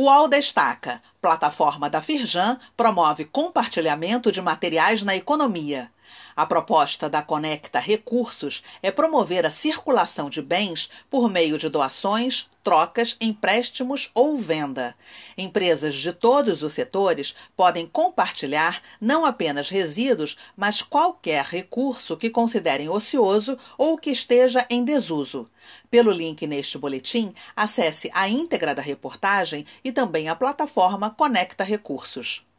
O UOL destaca: plataforma da Firjan promove compartilhamento de materiais na economia. A proposta da Conecta Recursos é promover a circulação de bens por meio de doações, trocas, empréstimos ou venda. Empresas de todos os setores podem compartilhar não apenas resíduos, mas qualquer recurso que considerem ocioso ou que esteja em desuso. Pelo link neste boletim, acesse a íntegra da reportagem e também a plataforma Conecta Recursos.